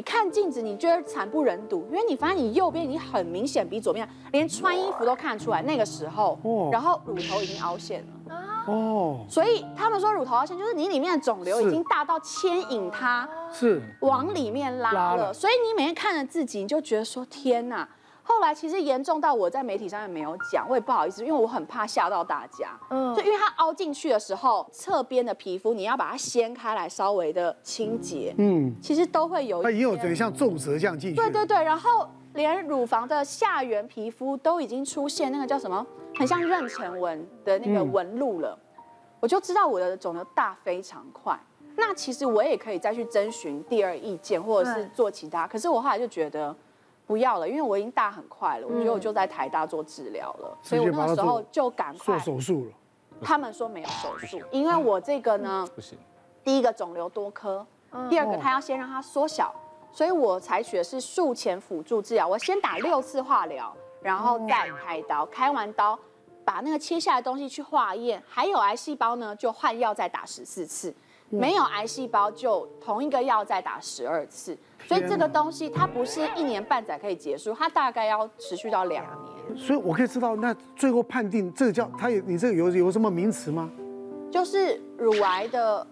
你看镜子，你觉得惨不忍睹，因为你发现你右边已经很明显比左边，连穿衣服都看出来那个时候，然后乳头已经凹陷了。哦，所以他们说乳头凹陷就是你里面的肿瘤已经大到牵引它是往里面拉了，所以你每天看着自己，你就觉得说天哪。后来其实严重到我在媒体上面没有讲，我也不好意思，因为我很怕吓到大家。嗯，就因为它凹进去的时候，侧边的皮肤你要把它掀开来，稍微的清洁。嗯，其实都会有。它也有点像皱褶这样进去。对对对，然后连乳房的下缘皮肤都已经出现那个叫什么，很像妊娠纹的那个纹路了。嗯，我就知道我的肿瘤大非常快。那其实我也可以再去征询第二意见，或者是做其他。可是我后来就觉得。不要了，因为我已经大很快了，我觉得我就在台大做治疗了，所以我那个时候就赶快做手术了。他们说没有手术，因为我这个呢，不行。第一个肿瘤多颗，第二个他要先让它缩小，所以我采取的是术前辅助治疗。我先打六次化疗，然后再开刀，开完刀把那个切下来的东西去化验，还有癌细胞呢，就换药再打十四次。没有癌细胞就同一个药再打十二次，所以这个东西它不是一年半载可以结束，它大概要持续到两年。所以我可以知道，那最后判定这个叫它有你这个有有什么名词吗？就是乳癌的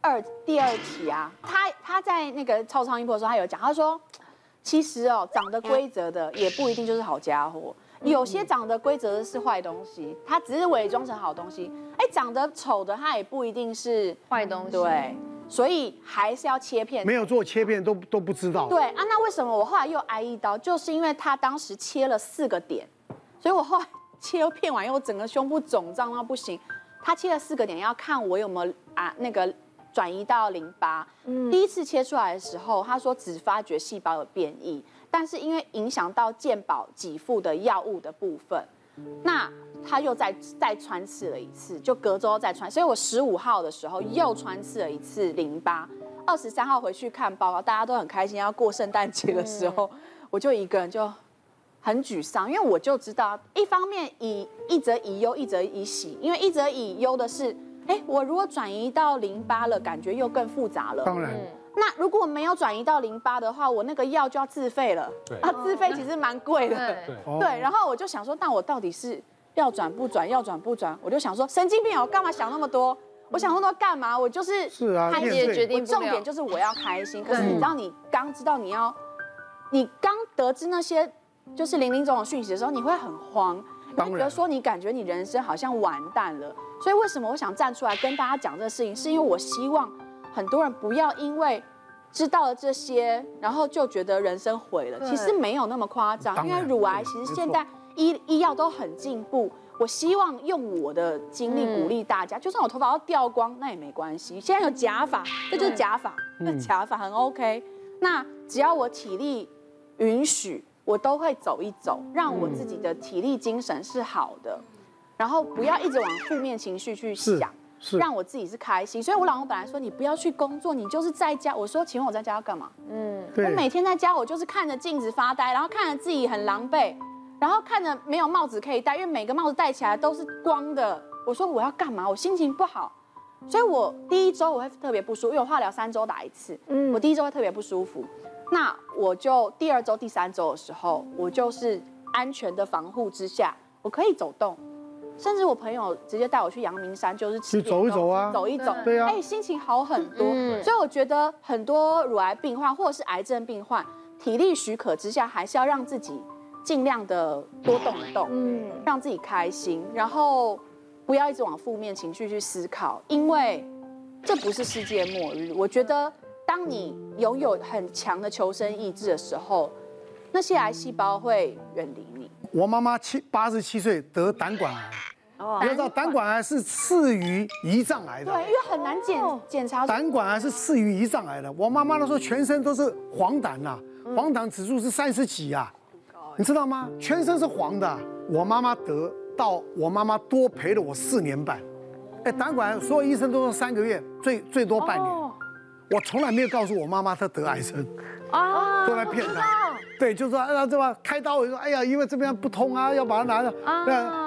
二第二期啊。他他在那个超超音波的时候，他有讲，他说其实哦，长得规则的也不一定就是好家伙。有些长得规则的是坏东西，它只是伪装成好东西。哎，长得丑的，它也不一定是坏东西。对，所以还是要切片。没有做切片都都不知道。对啊，那为什么我后来又挨一刀？就是因为他当时切了四个点，所以我后来切片完以后，整个胸部肿胀到不行。他切了四个点，要看我有没有啊那个转移到淋巴。嗯。第一次切出来的时候，他说只发觉细胞有变异。但是因为影响到健保给付的药物的部分，那他又再再穿刺了一次，就隔周再穿。所以我十五号的时候又穿刺了一次淋巴，二十三号回去看报告，大家都很开心。要过圣诞节的时候，我就一个人就很沮丧，因为我就知道，一方面以一则以忧，一则以喜。因为一则以忧的是，哎，我如果转移到淋巴了，感觉又更复杂了。当然。那如果没有转移到淋巴的话，我那个药就要自费了。对啊，自费其实蛮贵的。对对。然后我就想说，那我到底是要转不转？要转不转？我就想说，神经病哦，我干嘛想那么多？我想那么多干嘛？我就是是啊，他也决定。重点就是我要开心。可是你知道，你刚知道你要，你刚得知那些就是林林总总讯息的时候，你会很慌。你会觉得说，你感觉你人生好像完蛋了。所以为什么我想站出来跟大家讲这个事情？是因为我希望很多人不要因为。知道了这些，然后就觉得人生毁了。其实没有那么夸张，因为乳癌其实现在医医药都很进步。我希望用我的经历鼓励大家，就算我头发要掉光，那也没关系。现在有假发，这就是假发，那假发很 OK。那只要我体力允许，我都会走一走，让我自己的体力精神是好的，然后不要一直往负面情绪去想。是让我自己是开心，所以我老公本来说，你不要去工作，你就是在家。我说，请问我在家要干嘛？嗯，我每天在家，我就是看着镜子发呆，然后看着自己很狼狈，然后看着没有帽子可以戴，因为每个帽子戴起来都是光的。我说我要干嘛？我心情不好，所以我第一周我会特别不舒服，因为我化疗三周打一次，嗯，我第一周会特别不舒服。那我就第二周、第三周的时候，我就是安全的防护之下，我可以走动。甚至我朋友直接带我去阳明山，就是去走一走啊，走一走，对啊，哎，心情好很多。所以我觉得很多乳癌病患或者是癌症病患，体力许可之下，还是要让自己尽量的多动一动，嗯，让自己开心，然后不要一直往负面情绪去思考，因为这不是世界末日。我觉得当你拥有很强的求生意志的时候，那些癌细胞会远离你。我妈妈七八十七岁得胆管癌。你要知道，胆管癌是次于胰脏癌的。对，因为很难检检查。胆管癌是次于胰脏癌的。我妈妈那时候全身都是黄疸呐，黄疸指数是三十几啊，你知道吗？全身是黄的。我妈妈得到，我妈妈多陪了我四年半。哎，胆管癌所有医生都说三个月，最最多半年。我从来没有告诉我妈妈她得癌症，啊，都来骗她。对，就是说，哎呀，这吧？开刀我就说，哎呀，因为这边不通啊，要把它拿着。啊，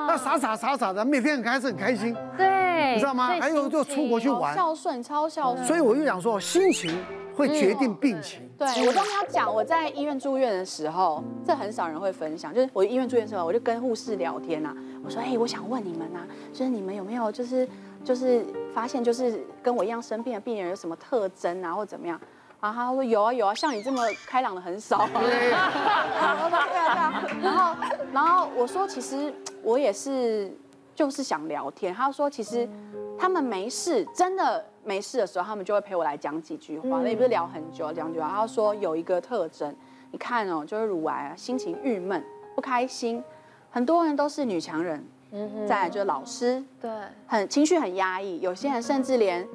那傻傻傻傻的，每天很开心很开心。对，你知道吗？还有就出国去玩。孝顺，超孝顺。所以我就想说，心情会决定病情。嗯、对，我刚刚讲，我在医院住院的时候，这很少人会分享。就是我医院住院的时候，我就跟护士聊天啊，我说：“哎，我想问你们啊，就是你们有没有就是就是发现就是跟我一样生病的病人有什么特征啊，或怎么样？”然后他说：“有啊有啊，像你这么开朗的很少。”对啊对啊。然后然后我说：“其实我也是，就是想聊天。”他说：“其实他们没事，真的。”没事的时候，他们就会陪我来讲几句话，那也不是聊很久，讲几句话。他说有一个特征，你看哦，就是乳癌啊，心情郁闷、不开心，很多人都是女强人，嗯，再来就是老师，对，很情绪很压抑，有些人甚至连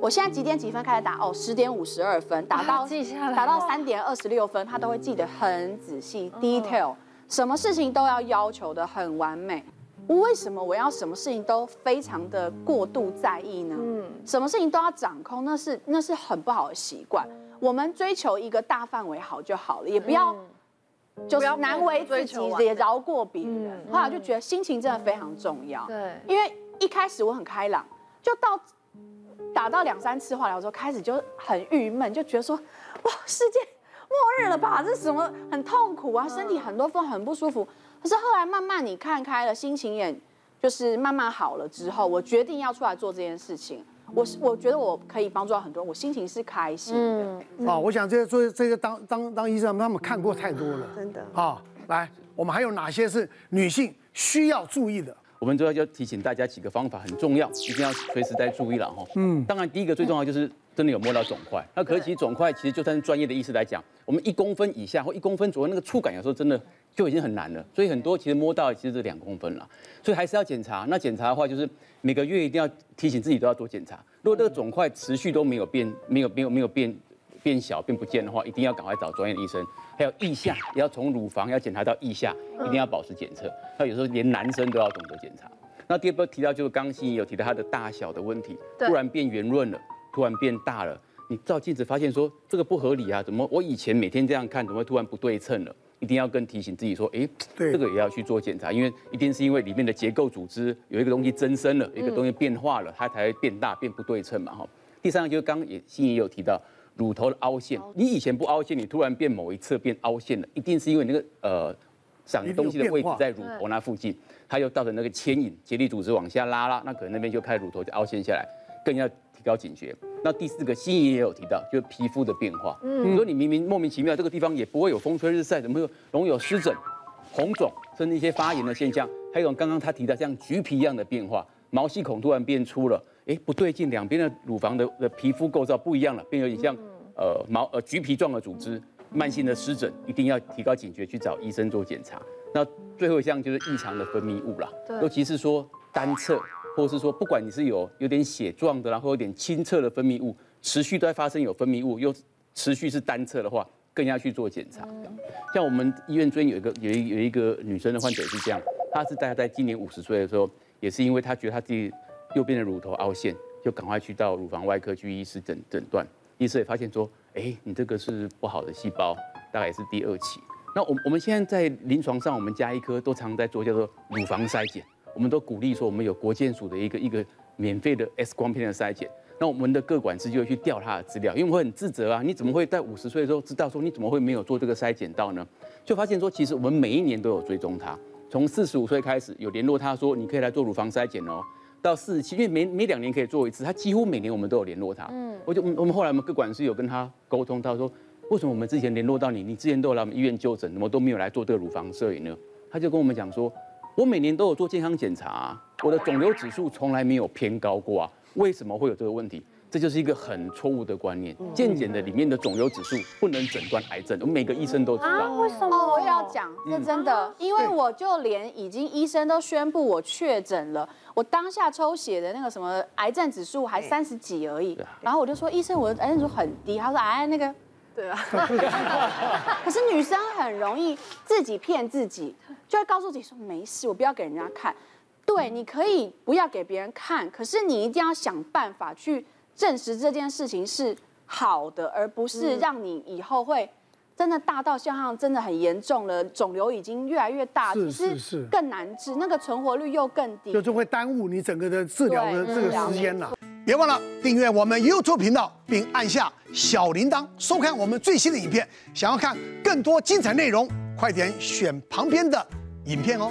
我现在几点几分开始打哦，十点五十二分打到打到三点二十六分，他都会记得很仔细，detail，什么事情都要要求的很完美。为什么我要什么事情都非常的过度在意呢？嗯，什么事情都要掌控，那是那是很不好的习惯。我们追求一个大范围好就好了，也不要就是难为自己，也饶过别人。后来就觉得心情真的非常重要。对，因为一开始我很开朗，就到打到两三次化疗之后，开始就很郁闷，就觉得说哇，世界末日了吧？这是什么很痛苦啊，身体很多分很不舒服。可是后来慢慢你看开了，心情也就是慢慢好了之后，我决定要出来做这件事情。我是我觉得我可以帮助到很多人，我心情是开心的。嗯，啊，我想这些做这些当当当医生，他们看过太多了，真的。啊，来，我们还有哪些是女性需要注意的？我们主要就提醒大家几个方法很重要，一定要随时在注意了哈。嗯，当然第一个最重要就是真的有摸到肿块。那可是其实肿块其实就算是专业的医师来讲，我们一公分以下或一公分左右那个触感有时候真的。就已经很难了，所以很多其实摸到其实是两公分了，所以还是要检查。那检查的话，就是每个月一定要提醒自己都要多检查。如果这个肿块持续都没有变，没有没有没有变变小变不见的话，一定要赶快找专业的医生。还有腋下也要从乳房要检查到腋下，一定要保持检测。那有时候连男生都要懂得检查。那第二个提到就是刚心怡有提到它的大小的问题，突然变圆润了，突然变大了，你照镜子发现说这个不合理啊，怎么我以前每天这样看，怎么会突然不对称了？一定要跟提醒自己说，哎，这个也要去做检查，因为一定是因为里面的结构组织有一个东西增生了，有一个东西变化了，它才会变大变不对称嘛哈。第三个就是刚刚也心怡也有提到乳头的凹陷，你以前不凹陷，你突然变某一侧变凹陷了，一定是因为那个呃长东西的位置在乳头那附近，它又造成那个牵引结缔组织往下拉拉，那可能那边就开始乳头就凹陷下来，更要提高警觉。那第四个，心怡也有提到，就是皮肤的变化。嗯，你说你明明莫名其妙这个地方也不会有风吹日晒，怎么会有容易有湿疹、红肿，甚至一些发炎的现象？还有刚刚他提到像橘皮一样的变化，毛细孔突然变粗了，哎，不对劲，两边的乳房的的皮肤构造不一样了，变有点像呃毛呃橘皮状的组织，慢性的湿疹，一定要提高警觉去找医生做检查。那最后一项就是异常的分泌物了，尤其是说单侧。或是说，不管你是有有点血状的，然后有点清澈的分泌物，持续都在发生有分泌物，又持续是单侧的话，更要去做检查。像我们医院最近有一个有一有一个女生的患者是这样，她是大概在今年五十岁的时候，也是因为她觉得她自己右边的乳头凹陷，就赶快去到乳房外科去医师诊诊断，医师也发现说，哎，你这个是不好的细胞，大概也是第二期。那我我们现在在临床上，我们家医科都常在做叫做乳房筛检。我们都鼓励说，我们有国健署的一个一个免费的 X 光片的筛检，那我们的各管师就会去调他的资料，因为我很自责啊，你怎么会在五十岁的时候知道说你怎么会没有做这个筛检到呢？就发现说，其实我们每一年都有追踪他，从四十五岁开始有联络他说你可以来做乳房筛检哦，到四十七，因为每每两年可以做一次，他几乎每年我们都有联络他。嗯，我就我们后来我们各管事有跟他沟通他说，为什么我们之前联络到你，你之前都有来我们医院就诊，怎么都没有来做这个乳房摄影呢？他就跟我们讲说。我每年都有做健康检查啊，我的肿瘤指数从来没有偏高过啊，为什么会有这个问题？这就是一个很错误的观念。健检的里面的肿瘤指数不能诊断癌症，我们每个医生都知道。啊，为什么？哦，我也要讲，这真的，因为我就连已经医生都宣布我确诊了，我当下抽血的那个什么癌症指数还三十几而已，然后我就说医生，我的癌症指数很低，他说哎那个。对啊，可是女生很容易自己骗自己，就会告诉自己说没事，我不要给人家看。对，你可以不要给别人看，可是你一定要想办法去证实这件事情是好的，而不是让你以后会真的大到像真的很严重了，肿瘤已经越来越大，是是是更难治，那个存活率又更低，就就会耽误你整个的治疗的这个时间了。别忘了订阅我们 YouTube 频道，并按下小铃铛，收看我们最新的影片。想要看更多精彩内容，快点选旁边的影片哦。